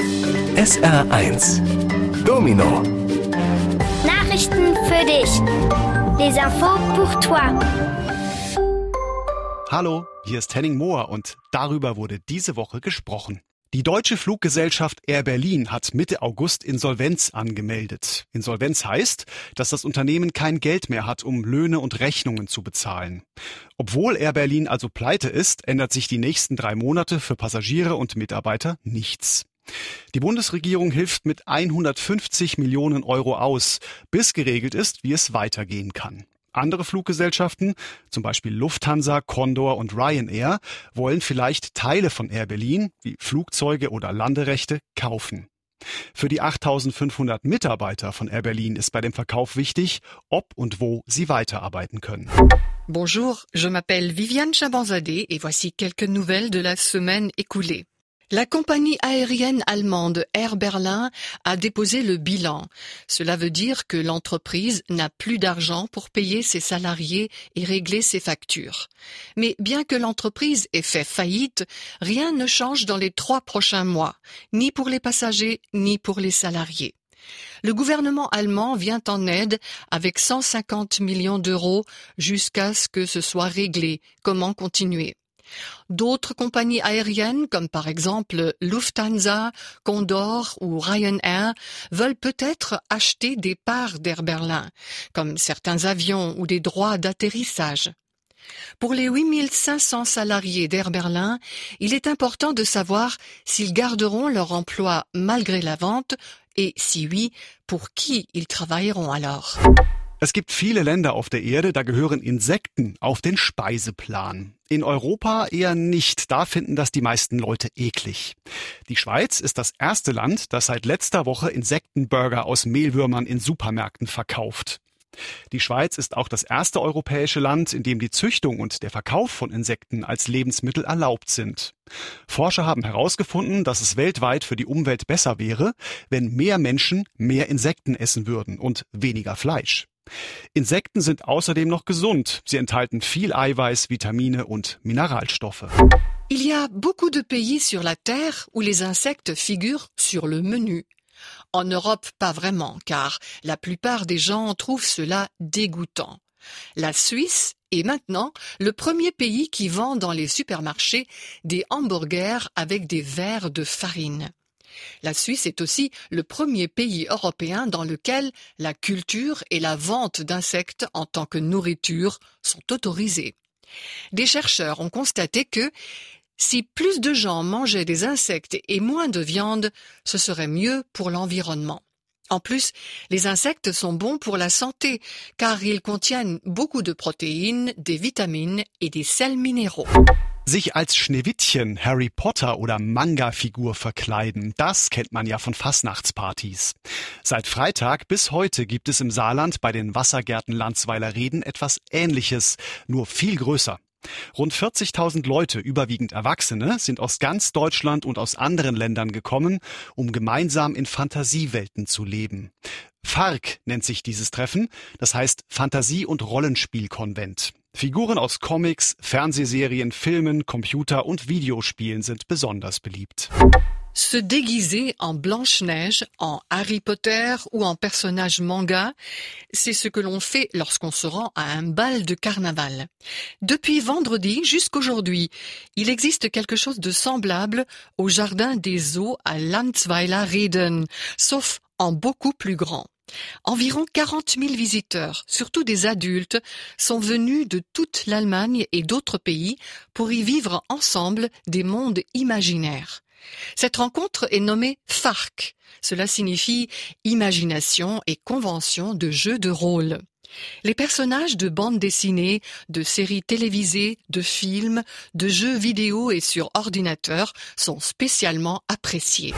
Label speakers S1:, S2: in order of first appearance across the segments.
S1: SR1 Domino
S2: Nachrichten für dich. Les infos pour toi.
S3: Hallo, hier ist Henning Mohr und darüber wurde diese Woche gesprochen. Die deutsche Fluggesellschaft Air Berlin hat Mitte August Insolvenz angemeldet. Insolvenz heißt, dass das Unternehmen kein Geld mehr hat, um Löhne und Rechnungen zu bezahlen. Obwohl Air Berlin also pleite ist, ändert sich die nächsten drei Monate für Passagiere und Mitarbeiter nichts. Die Bundesregierung hilft mit 150 Millionen Euro aus, bis geregelt ist, wie es weitergehen kann. Andere Fluggesellschaften, zum Beispiel Lufthansa, Condor und Ryanair, wollen vielleicht Teile von Air Berlin, wie Flugzeuge oder Landerechte, kaufen. Für die 8500 Mitarbeiter von Air Berlin ist bei dem Verkauf wichtig, ob und wo sie weiterarbeiten können.
S4: Bonjour, je m'appelle Viviane Chabanzadeh et voici quelques nouvelles de la semaine écoulée. La compagnie aérienne allemande Air Berlin a déposé le bilan. Cela veut dire que l'entreprise n'a plus d'argent pour payer ses salariés et régler ses factures. Mais bien que l'entreprise ait fait faillite, rien ne change dans les trois prochains mois, ni pour les passagers, ni pour les salariés. Le gouvernement allemand vient en aide avec 150 millions d'euros jusqu'à ce que ce soit réglé. Comment continuer? D'autres compagnies aériennes, comme par exemple Lufthansa, Condor ou Ryanair, veulent peut-être acheter des parts d'Air Berlin, comme certains avions ou des droits d'atterrissage. Pour les 8500 salariés d'Air Berlin, il est important de savoir s'ils garderont leur emploi malgré la vente et si oui, pour qui ils travailleront alors.
S3: Es gibt viele Länder auf der Erde, da gehören Insekten auf den Speiseplan. In Europa eher nicht, da finden das die meisten Leute eklig. Die Schweiz ist das erste Land, das seit letzter Woche Insektenburger aus Mehlwürmern in Supermärkten verkauft. Die Schweiz ist auch das erste europäische Land, in dem die Züchtung und der Verkauf von Insekten als Lebensmittel erlaubt sind. Forscher haben herausgefunden, dass es weltweit für die Umwelt besser wäre, wenn mehr Menschen mehr Insekten essen würden und weniger Fleisch. Insekten sind außerdem noch gesund. Sie enthalten viel Eiweiß, Vitamine und Mineralstoffe.
S4: Il y a beaucoup de pays sur la Terre où les insectes figurent sur le menu. En Europe, pas vraiment, car la plupart des gens trouvent cela dégoûtant. La Suisse est maintenant le premier pays qui vend dans les supermarchés des hamburgers avec des verres de farine. La Suisse est aussi le premier pays européen dans lequel la culture et la vente d'insectes en tant que nourriture sont autorisées. Des chercheurs ont constaté que si plus de gens mangeaient des insectes et moins de viande, ce serait mieux pour l'environnement. En plus, les insectes sont bons pour la santé car ils contiennent beaucoup de protéines, des vitamines et des sels minéraux.
S3: Sich als Schneewittchen, Harry Potter oder Manga-Figur verkleiden, das kennt man ja von Fastnachtspartys. Seit Freitag bis heute gibt es im Saarland bei den Wassergärten Landsweiler Reden etwas Ähnliches, nur viel größer. Rund 40.000 Leute, überwiegend Erwachsene, sind aus ganz Deutschland und aus anderen Ländern gekommen, um gemeinsam in Fantasiewelten zu leben. FARC nennt sich dieses Treffen, das heißt Fantasie- und Rollenspielkonvent. Figuren aus Comics, Fernsehserien, Filmen, Computer und Videospielen sind besonders beliebt.
S4: Se déguiser en Blanche-Neige, en Harry Potter ou en personnage manga, c'est ce que l'on fait lorsqu'on se rend à un bal de carnaval. Depuis vendredi jusqu'aujourd'hui, il existe quelque chose de semblable au jardin des eaux à Landsweiler Reden, sauf en beaucoup plus grand. Environ 40 000 visiteurs, surtout des adultes, sont venus de toute l'Allemagne et d'autres pays pour y vivre ensemble des mondes imaginaires. Cette rencontre est nommée FARC. Cela signifie imagination et convention de jeux de rôle. Les personnages de bandes dessinées, de séries télévisées, de films, de jeux vidéo et sur ordinateur sont spécialement appréciés.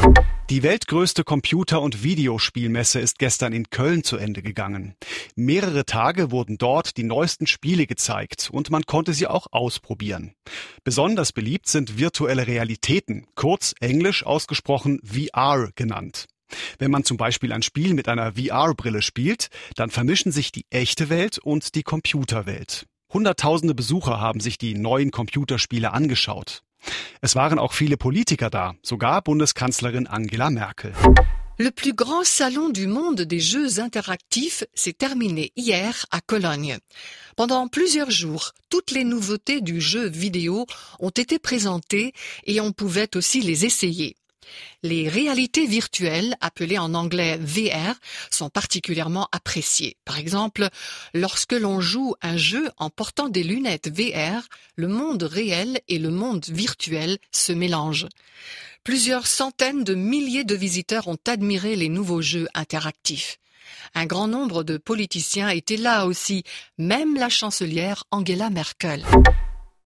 S3: Die weltgrößte Computer- und Videospielmesse ist gestern in Köln zu Ende gegangen. Mehrere Tage wurden dort die neuesten Spiele gezeigt und man konnte sie auch ausprobieren. Besonders beliebt sind virtuelle Realitäten, kurz englisch ausgesprochen VR genannt. Wenn man zum Beispiel ein Spiel mit einer VR-Brille spielt, dann vermischen sich die echte Welt und die Computerwelt. Hunderttausende Besucher haben sich die neuen Computerspiele angeschaut. Es waren auch viele Politiker da, sogar Bundeskanzlerin Angela Merkel.
S4: Le plus grand salon du monde des jeux interactifs s'est terminé hier à Cologne. Pendant plusieurs jours, toutes les nouveautés du jeu vidéo ont été présentées et on pouvait aussi les essayer. Les réalités virtuelles, appelées en anglais VR, sont particulièrement appréciées. Par exemple, lorsque l'on joue un jeu en portant des lunettes VR, le monde réel et le monde virtuel se mélangent. Plusieurs centaines de milliers de visiteurs ont admiré les nouveaux jeux interactifs. Un grand nombre de politiciens étaient là aussi, même la chancelière Angela Merkel.